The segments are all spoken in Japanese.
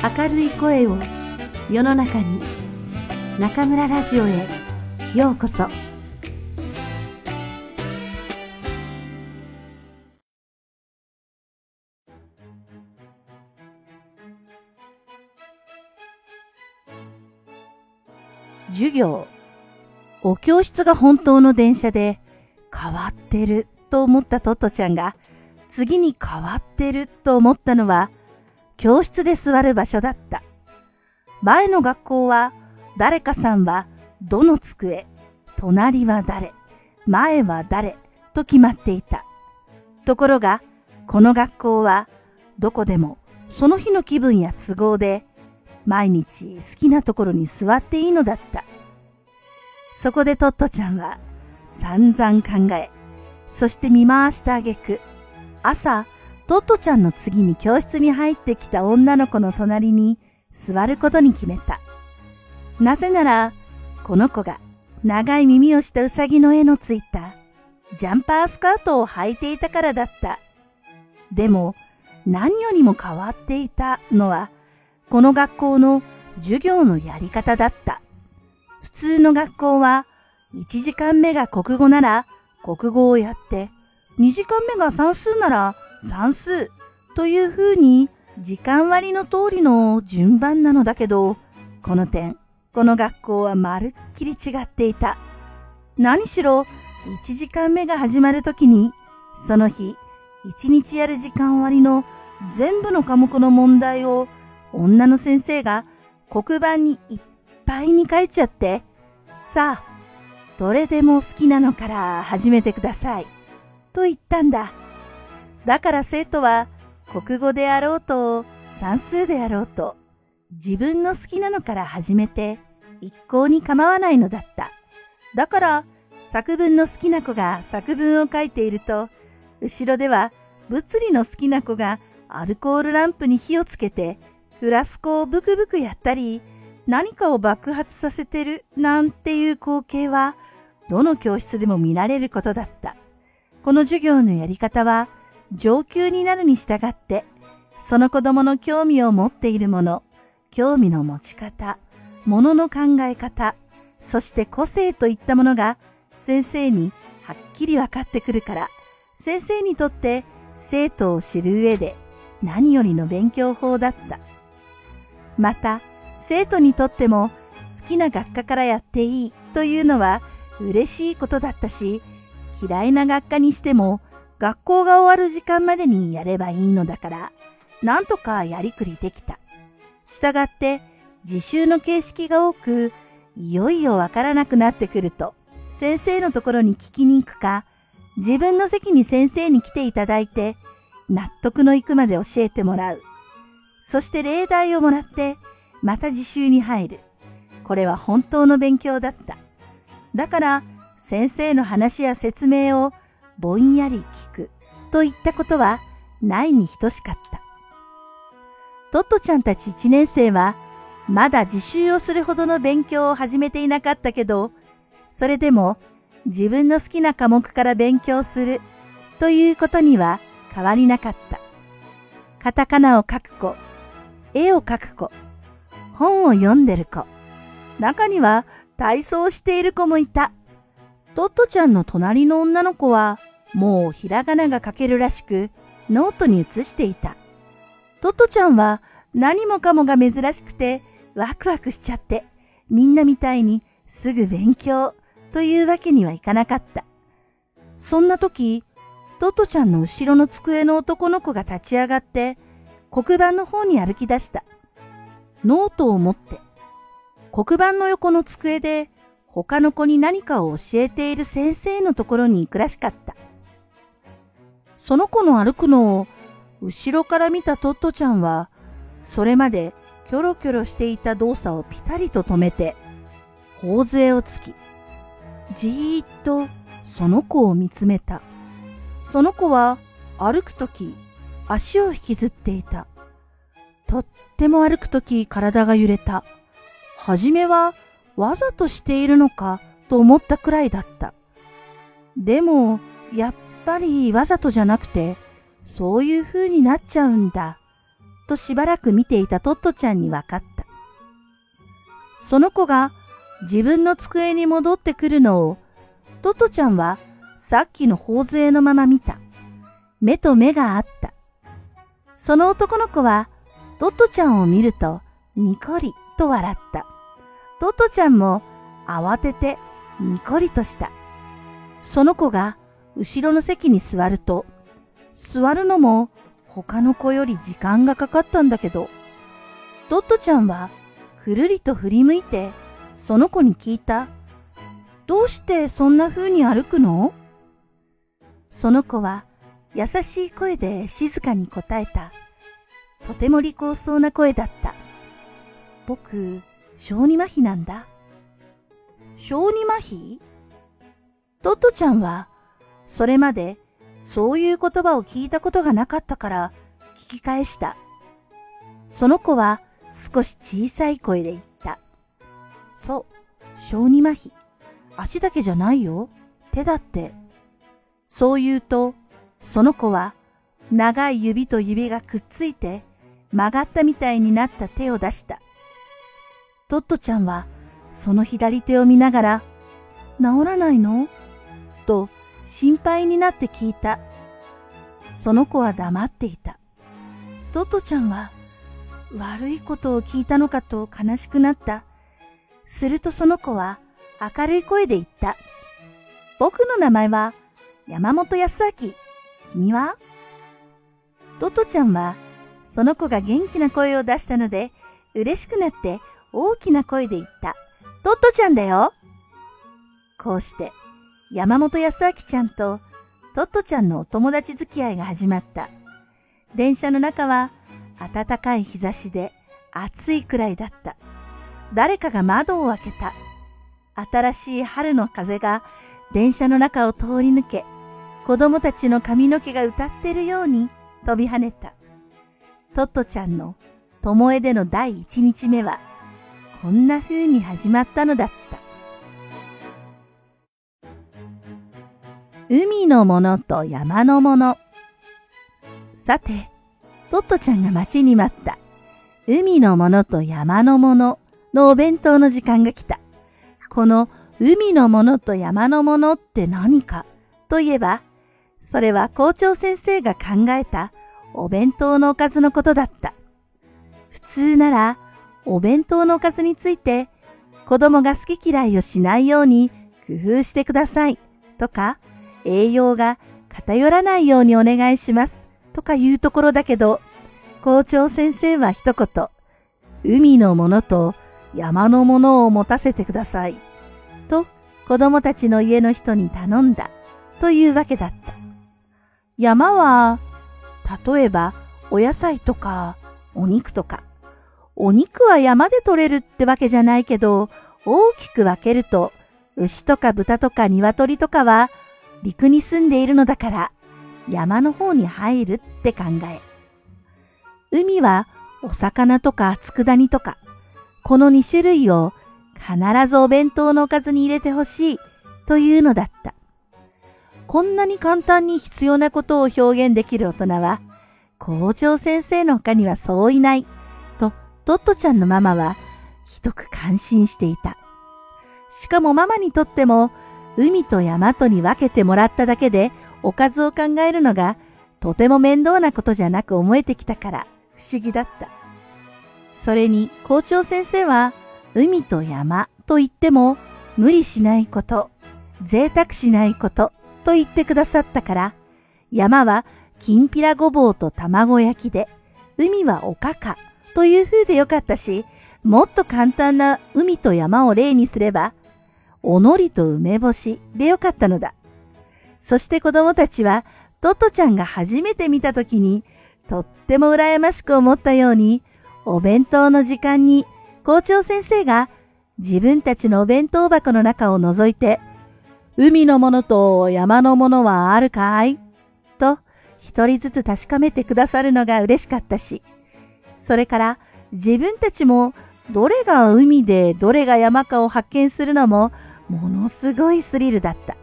明るい声を世の中に中村ラジオへようこそ。授業お教室が本当の電車で変わってると思ったトットちゃんが次に変わってると思ったのは教室で座る場所だった。前の学校は誰かさんはどの机、隣は誰、前は誰と決まっていた。ところが、この学校はどこでもその日の気分や都合で毎日好きなところに座っていいのだった。そこでトットちゃんは散々考え、そして見回したあげく、朝トットちゃんの次に教室に入ってきた女の子の隣に座ることに決めた。なぜなら、この子が長い耳をしたウサギの絵のついたジャンパースカートを履いていたからだった。でも、何よりも変わっていたのは、この学校の授業のやり方だった。普通の学校は、1時間目が国語なら国語をやって、2時間目が算数なら算数というふうに時間割の通りの順番なのだけど、この点、この学校はまるっきり違っていた。何しろ、1時間目が始まるときに、その日、1日やる時間割の全部の科目の問題を女の先生が黒板にいっぱいに書いちゃって、さあ、どれでも好きなのから始めてください。と言ったんだ。だから生徒は国語であろうと算数であろうと自分の好きなのから始めて一向に構わないのだった。だから作文の好きな子が作文を書いていると後ろでは物理の好きな子がアルコールランプに火をつけてフラスコをブクブクやったり何かを爆発させてるなんていう光景はどの教室でも見られることだった。この授業のやり方は上級になるに従って、その子供の興味を持っているもの、興味の持ち方、ものの考え方、そして個性といったものが先生にはっきり分かってくるから、先生にとって生徒を知る上で何よりの勉強法だった。また、生徒にとっても好きな学科からやっていいというのは嬉しいことだったし、嫌いな学科にしても学校が終わる時間までにやればいいのだから、なんとかやりくりできた。したがって、自習の形式が多く、いよいよわからなくなってくると、先生のところに聞きに行くか、自分の席に先生に来ていただいて、納得のいくまで教えてもらう。そして例題をもらって、また自習に入る。これは本当の勉強だった。だから、先生の話や説明をぼんやり聞くといったことはないに等しかった。トットちゃんたち一年生はまだ自習をするほどの勉強を始めていなかったけど、それでも自分の好きな科目から勉強するということには変わりなかった。カタカナを書く子、絵を描く子、本を読んでる子、中には体操している子もいた。トットちゃんの隣の女の子はもうひらがなが書けるらしく、ノートに写していた。トットちゃんは何もかもが珍しくてワクワクしちゃって、みんなみたいにすぐ勉強というわけにはいかなかった。そんな時、トットちゃんの後ろの机の男の子が立ち上がって、黒板の方に歩き出した。ノートを持って、黒板の横の机で他の子に何かを教えている先生のところに行くらしかった。その子の歩くのを後ろから見たトットちゃんは、それまでキョロキョロしていた動作をピタリと止めて、頬杖をつき、じーっとその子を見つめた。その子は歩くとき足を引きずっていた。とっても歩くとき体が揺れた。はじめはわざとしているのかと思ったくらいだった。でも、やっぱりわざとじゃなくて、そういう風になっちゃうんだ、としばらく見ていたトットちゃんにわかった。その子が自分の机に戻ってくるのを、トットちゃんはさっきの頬杖のまま見た。目と目があった。その男の子はトットちゃんを見るとニコリと笑った。トットちゃんも慌ててニコリとした。その子が後ろの席に座ると、座るのも他の子より時間がかかったんだけど、トットちゃんはくるりと振り向いてその子に聞いた。どうしてそんな風に歩くの？その子は優しい声で静かに答えた。とても利口そうな声だった。僕、小児麻痺なんだ。小児麻痺？トットちゃんは、それまでそういう言葉を聞いたことがなかったから聞き返した。その子は少し小さい声で言った。そう、小児麻痺。足だけじゃないよ。手だって。そう言うと、その子は長い指と指がくっついて曲がったみたいになった手を出した。トットちゃんはその左手を見ながら、治らないの？と心配になって聞いた。その子は黙っていた。トトちゃんは悪いことを聞いたのかと悲しくなった。するとその子は明るい声で言った。僕の名前は山本康明。君は？トトちゃんはその子が元気な声を出したので嬉しくなって大きな声で言った。トットちゃんだよ。こうして山本康明ちゃんとトットちゃんのお友達付き合いが始まった。電車の中は暖かい日差しで暑いくらいだった。誰かが窓を開けた。新しい春の風が電車の中を通り抜け、子供たちの髪の毛が歌ってるように飛び跳ねた。トットちゃんの巴での第一日目は、こんな風に始まったのだった。海のものと山のもの。さて、トットちゃんが待ちに待った。海のものと山のもののお弁当の時間が来た。この海のものと山のものって何か？といえば、それは校長先生が考えたお弁当のおかずのことだった。普通なら、お弁当のおかずについて、子供が好き嫌いをしないように工夫してくださいとか、栄養が偏らないようにお願いしますとかいうところだけど、校長先生は一言、海のものと山のものを持たせてください。と子供たちの家の人に頼んだというわけだった。山は、例えばお野菜とかお肉とか。お肉は山で取れるってわけじゃないけど、大きく分けると、牛とか豚とか鶏とかは陸に住んでいるのだから山の方に入るって考え。海はお魚とか佃煮とか、この2種類を必ずお弁当のおかずに入れてほしいというのだった。こんなに簡単に必要なことを表現できる大人は、校長先生の他にはそういない、とトットちゃんのママはひどく感心していた。しかもママにとっても、海と山とに分けてもらっただけでおかずを考えるのがとても面倒なことじゃなく思えてきたから不思議だった。それに校長先生は海と山と言っても無理しないこと、贅沢しないことと言ってくださったから山はきんぴらごぼうと卵焼きで海はおかかという風でよかったしもっと簡単な海と山を例にすればおのりと梅干しでよかったのだ。そして子供たちは、トットちゃんが初めて見た時に、とっても羨ましく思ったように、お弁当の時間に校長先生が自分たちのお弁当箱の中を覗いて、海のものと山のものはあるかい？と一人ずつ確かめてくださるのが嬉しかったし、それから自分たちもどれが海でどれが山かを発見するのもものすごいスリルだった。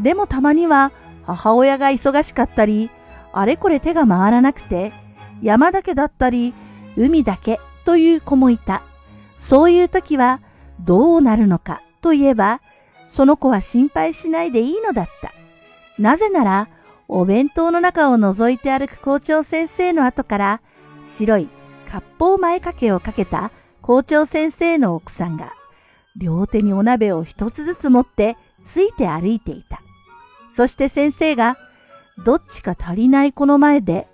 でもたまには母親が忙しかったり、あれこれ手が回らなくて、山だけだったり、海だけという子もいた。そういう時はどうなるのかといえば、その子は心配しないでいいのだった。なぜなら、お弁当の中を覗いて歩く校長先生の後から、白い割烹前掛けをかけた校長先生の奥さんが、両手にお鍋を一つずつ持ってついて歩いていた。そして先生が、どっちか足りない子の前で、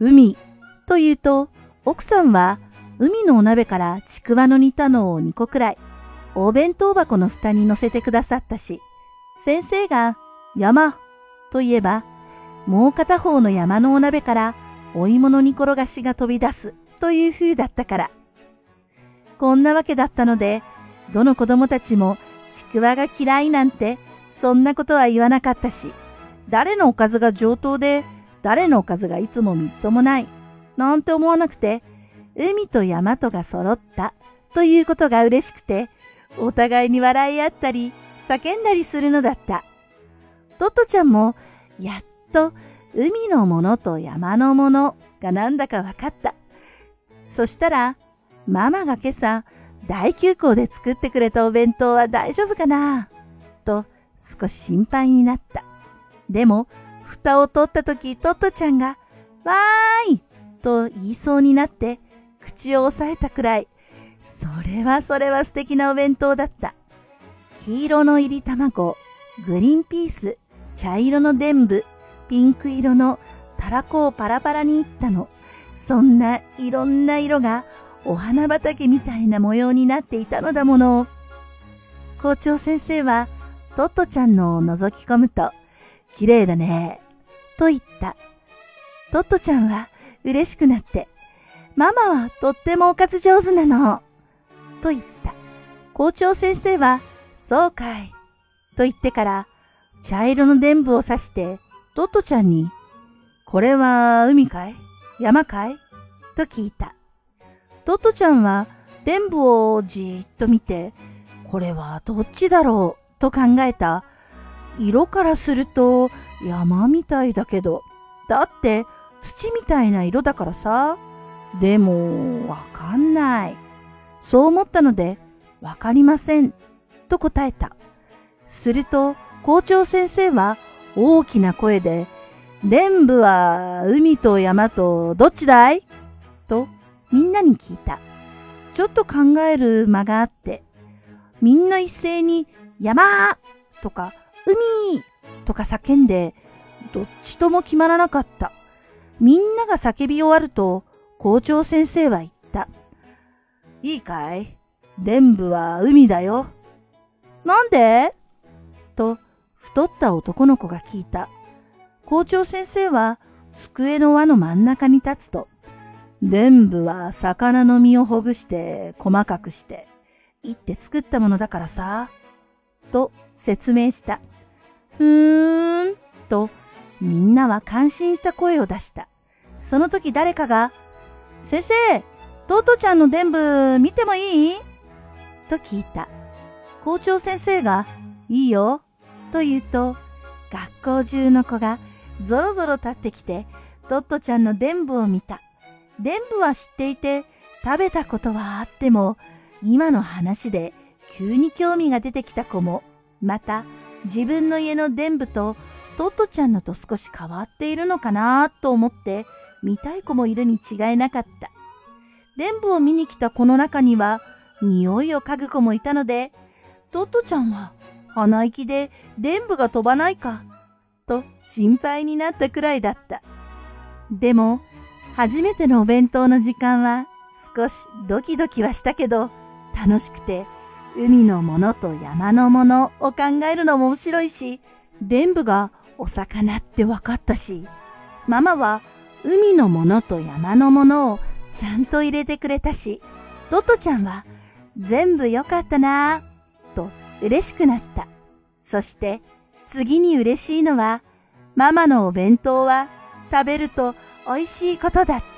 海と言うと、奥さんは海のお鍋からちくわの煮たのを2個くらい、お弁当箱の蓋に乗せてくださったし、先生が山と言えば、もう片方の山のお鍋からお芋の煮転がしが飛び出すという風だったから。こんなわけだったので、どの子供たちもちくわが嫌いなんて、そんなことは言わなかったし、誰のおかずが上等で、誰のおかずがいつもみっともない、なんて思わなくて、海と山とが揃ったということが嬉しくて、お互いに笑い合ったり、叫んだりするのだった。トットちゃんも、やっと海のものと山のものがなんだかわかった。そしたら、ママが今朝、大休校で作ってくれたお弁当は大丈夫かな？と少し心配になった。でも、蓋を取った時、トットちゃんが、わーいと言いそうになって、口を押さえたくらい、それはそれは素敵なお弁当だった。黄色の入り卵、グリーンピース、茶色の伝部、ピンク色のたらこをパラパラにいったの。そんないろんな色がお花畑みたいな模様になっていたのだもの。校長先生はトットちゃんのを覗き込むと、綺麗だね、と言った。トットちゃんは嬉しくなって、ママはとってもおかず上手なの、と言った。校長先生は、そうかい、と言ってから、茶色の伝部を刺して、トットちゃんに、これは海かい？山かい？と聞いた。トットちゃんは伝部をじーっと見て、これはどっちだろうと考えた。色からすると山みたいだけど、だって土みたいな色だからさ。でも、わかんない。そう思ったので、わかりません。と答えた。すると、校長先生は大きな声で、伝部は海と山とどっちだい？とみんなに聞いた。ちょっと考える間があって、みんな一斉に山とか海とか叫んで、どっちとも決まらなかった。みんなが叫び終わると、校長先生は言った。いいかい？伝部は海だよ。なんで？と、太った男の子が聞いた。校長先生は、机の輪の真ん中に立つと、伝部は魚の身をほぐして細かくして、いって作ったものだからさ、と説明した。ふーん、とみんなは感心した声を出した。その時誰かが、先生、トートちゃんの伝部見てもいい？と聞いた。校長先生が、いいよ、と言うと、学校中の子がぞろぞろ立ってきて、トットちゃんの伝部を見た。伝部は知っていて、食べたことはあっても、今の話で急に興味が出てきた子も、また自分の家の伝部とトットちゃんのと少し変わっているのかなと思って見たい子もいるに違いなかった。伝部を見に来た子の中には匂いを嗅ぐ子もいたので、トットちゃんは鼻息で伝部が飛ばないかと心配になったくらいだった。でも初めてのお弁当の時間は少しドキドキはしたけど、楽しくて、海のものと山のものを考えるのも面白いし、伝部がお魚って分かったし、ママは海のものと山のものをちゃんと入れてくれたし、トットちゃんは全部良かったなぁ、と嬉しくなった。そして次に嬉しいのは、ママのお弁当は食べると美味しいことだっ。